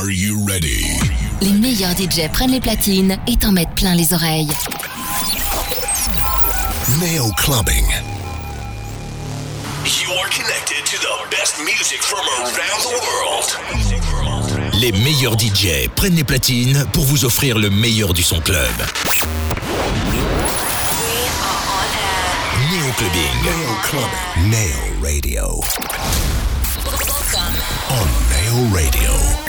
Are you ready? Les meilleurs DJ prennent les platines et t'en mettent plein les oreilles. Nail Clubbing. You're connected to the best music from around the world. Les meilleurs DJ prennent les platines pour vous offrir le meilleur du son club. Neo Clubbing. Nail Clubbing. Nail Radio. On Nail Radio.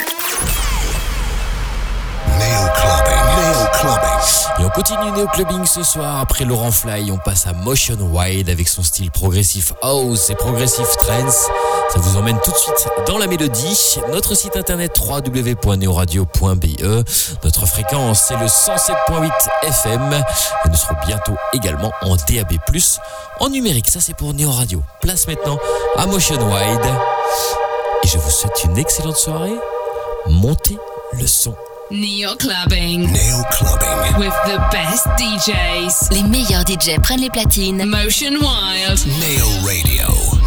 Et on continue Neo Clubbing ce soir. Après Laurent Fly, on passe à Motion Wide avec son style progressif house et progressif trance. Ça vous emmène tout de suite dans la mélodie. Notre site internet www.neoradio.be. Notre fréquence c'est le 107.8 FM. Et nous serons bientôt également en DAB+, en numérique. Ça c'est pour Neo Radio. Place maintenant à Motion Wide. Et je vous souhaite une excellente soirée. Montez le son. Neo Clubbing Neo Clubbing. with the best DJs. Les meilleurs DJ prennent les platines Motion Wild. Nail Radio.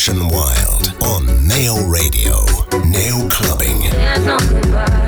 Ocean Wild on Nail Radio. Nail Clubbing.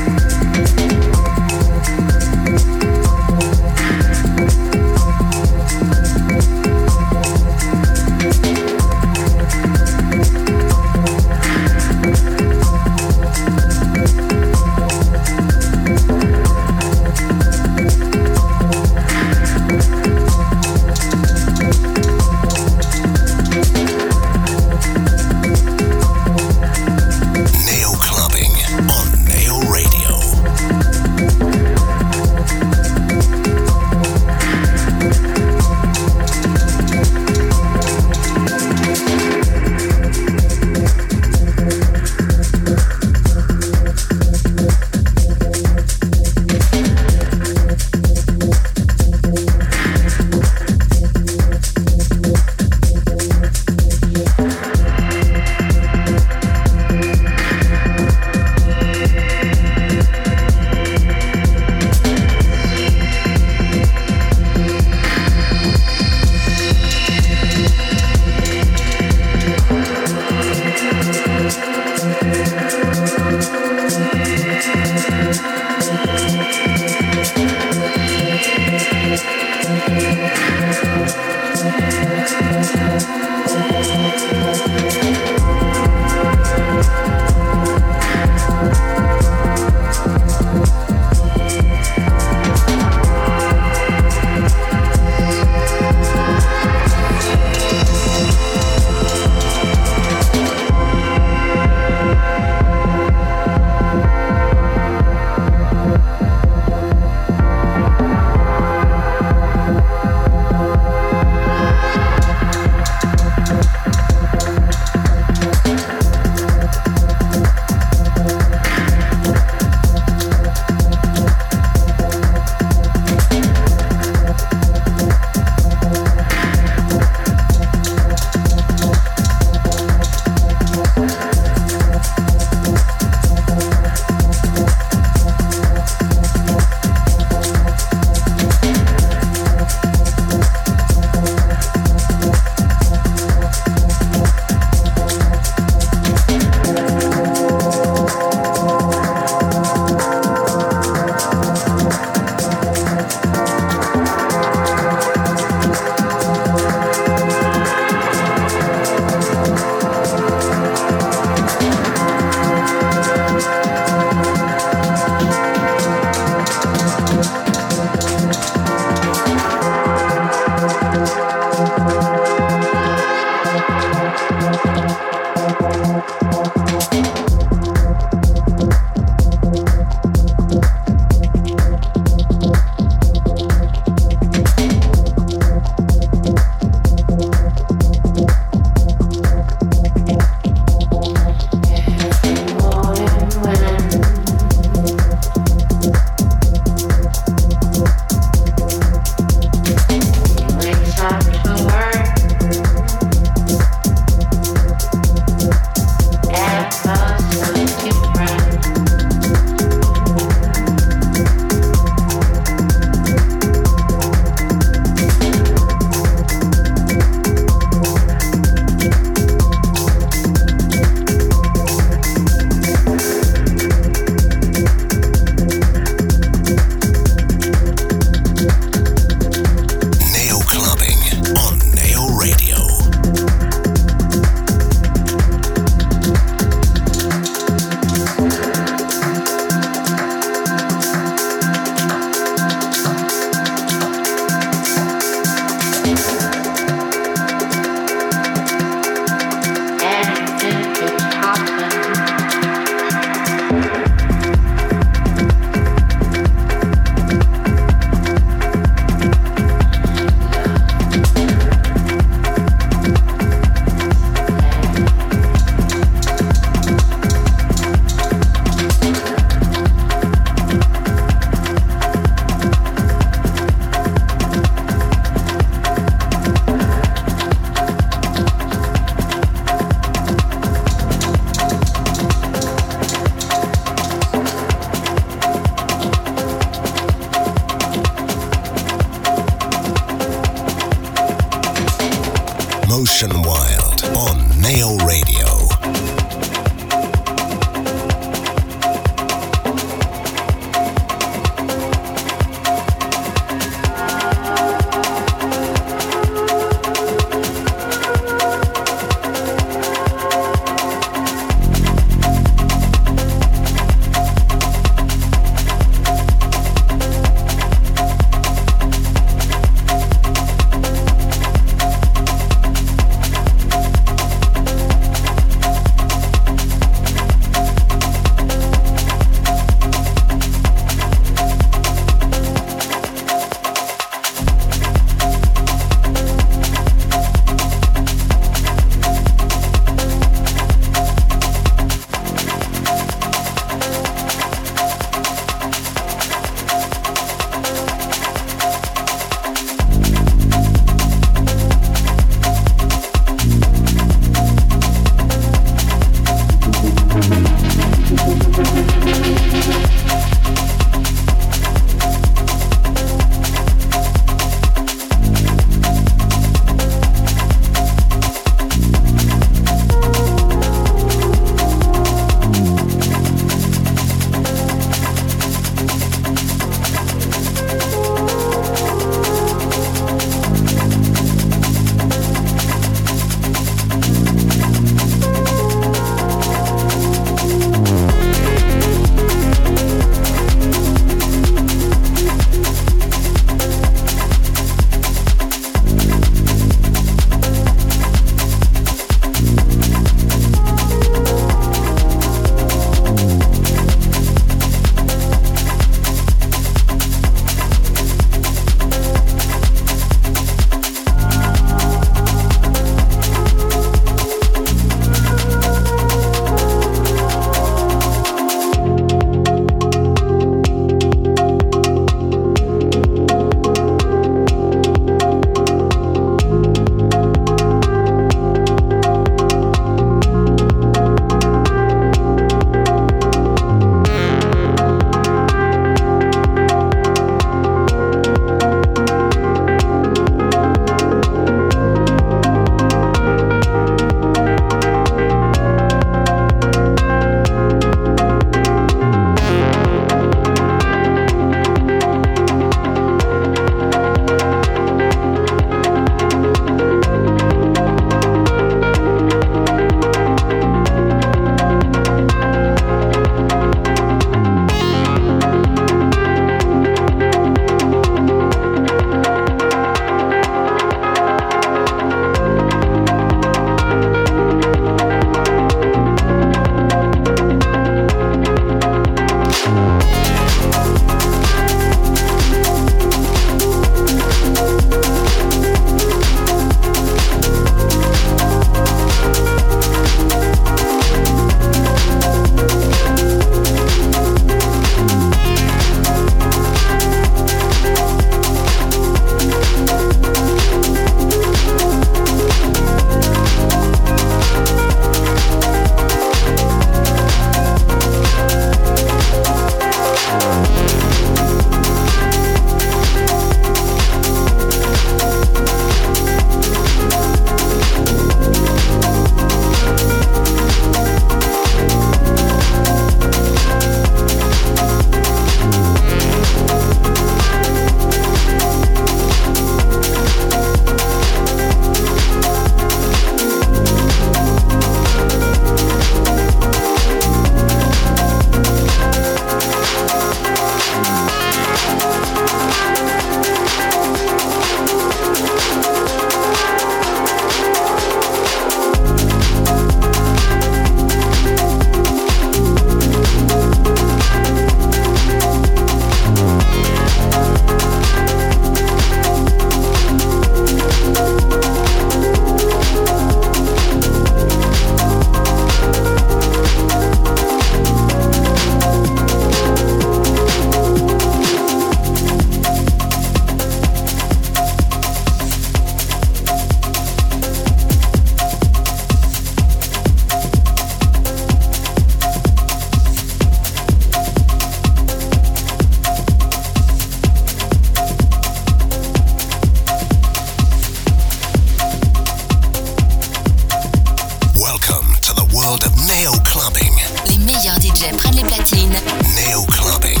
Welcome to the world of Neo Clubbing. Les meilleurs DJ prennent les platines. Neo Clubbing.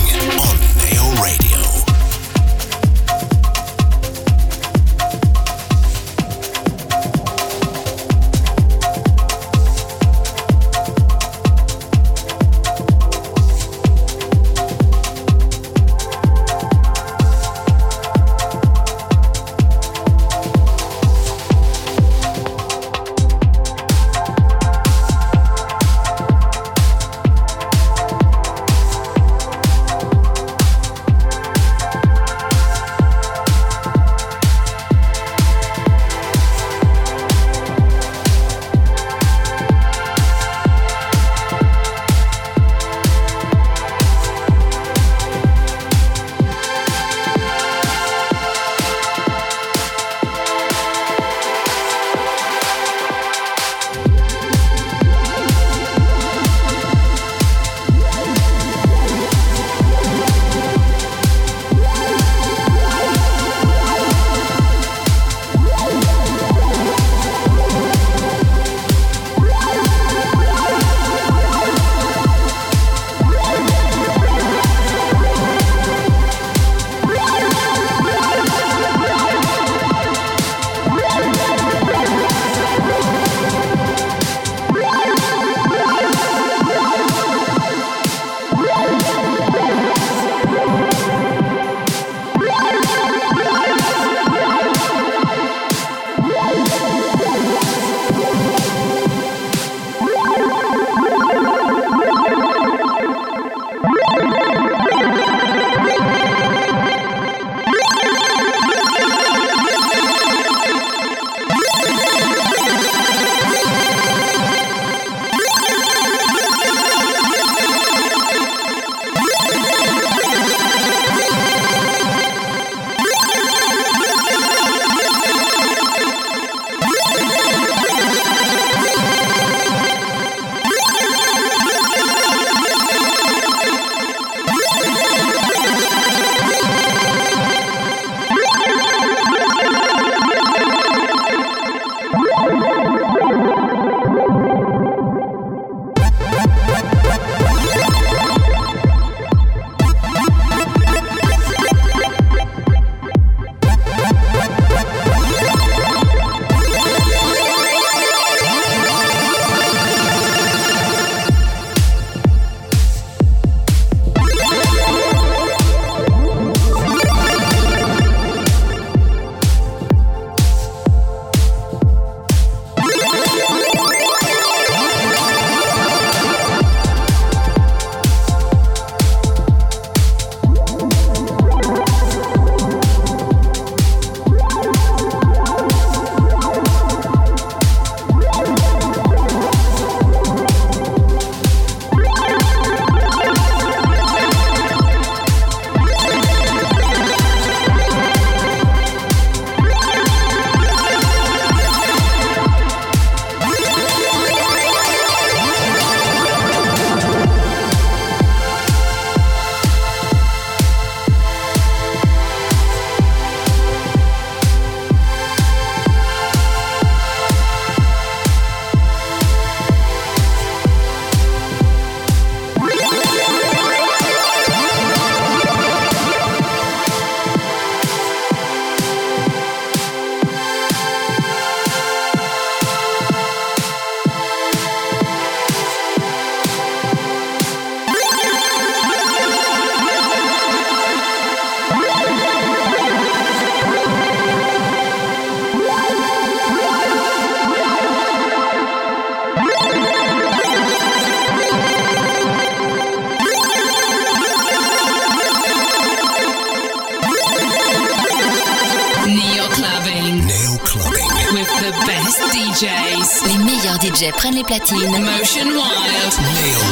Prennent les platines. Motion Wild.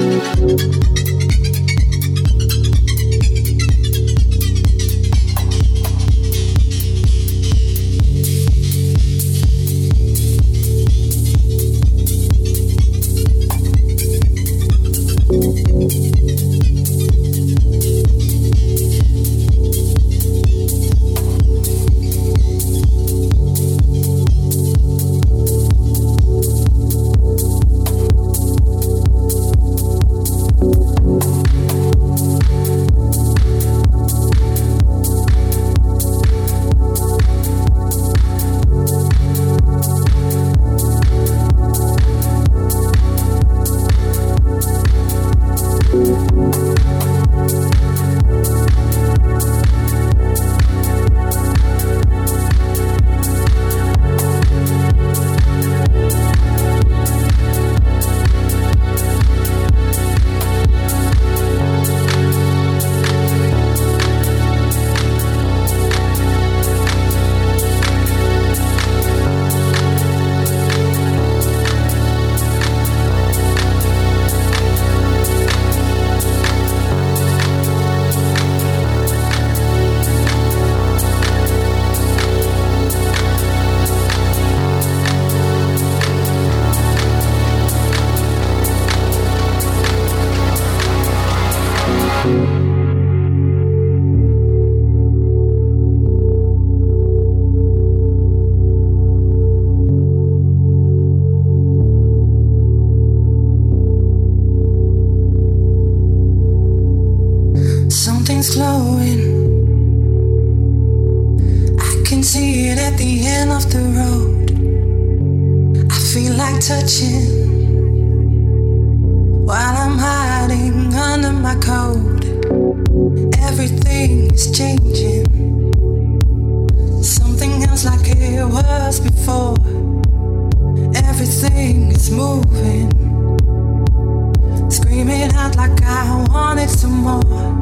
Música can see it at the end of the road. I feel like touching while I'm hiding under my coat. Everything is changing. Something else like it was before. Everything is moving. Screaming out like I wanted some more.